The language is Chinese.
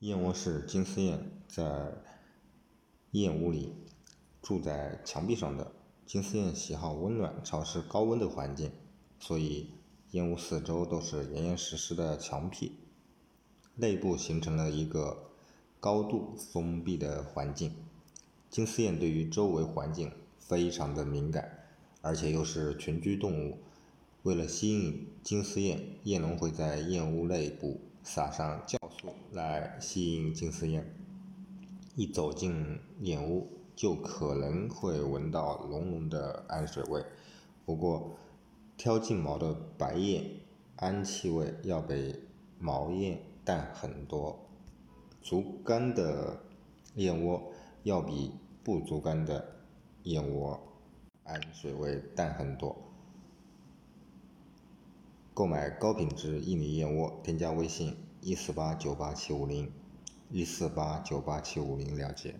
燕窝是金丝燕在燕屋里住在墙壁上的。金丝燕喜好温暖、潮湿、高温的环境，所以燕屋四周都是严严实实的墙壁，内部形成了一个高度封闭的环境。金丝燕对于周围环境非常的敏感，而且又是群居动物。为了吸引金丝燕，燕农会在燕屋内部撒上酵素来吸引金丝燕。一走进燕屋，就可能会闻到浓浓的氨水味。不过，挑进毛的白燕氨气味要比毛燕淡很多。足干的燕窝要比不足干的燕窝氨水味淡很多。购买高品质印尼燕窝，添加微信一四八九八七五零一四八九八七五零了解。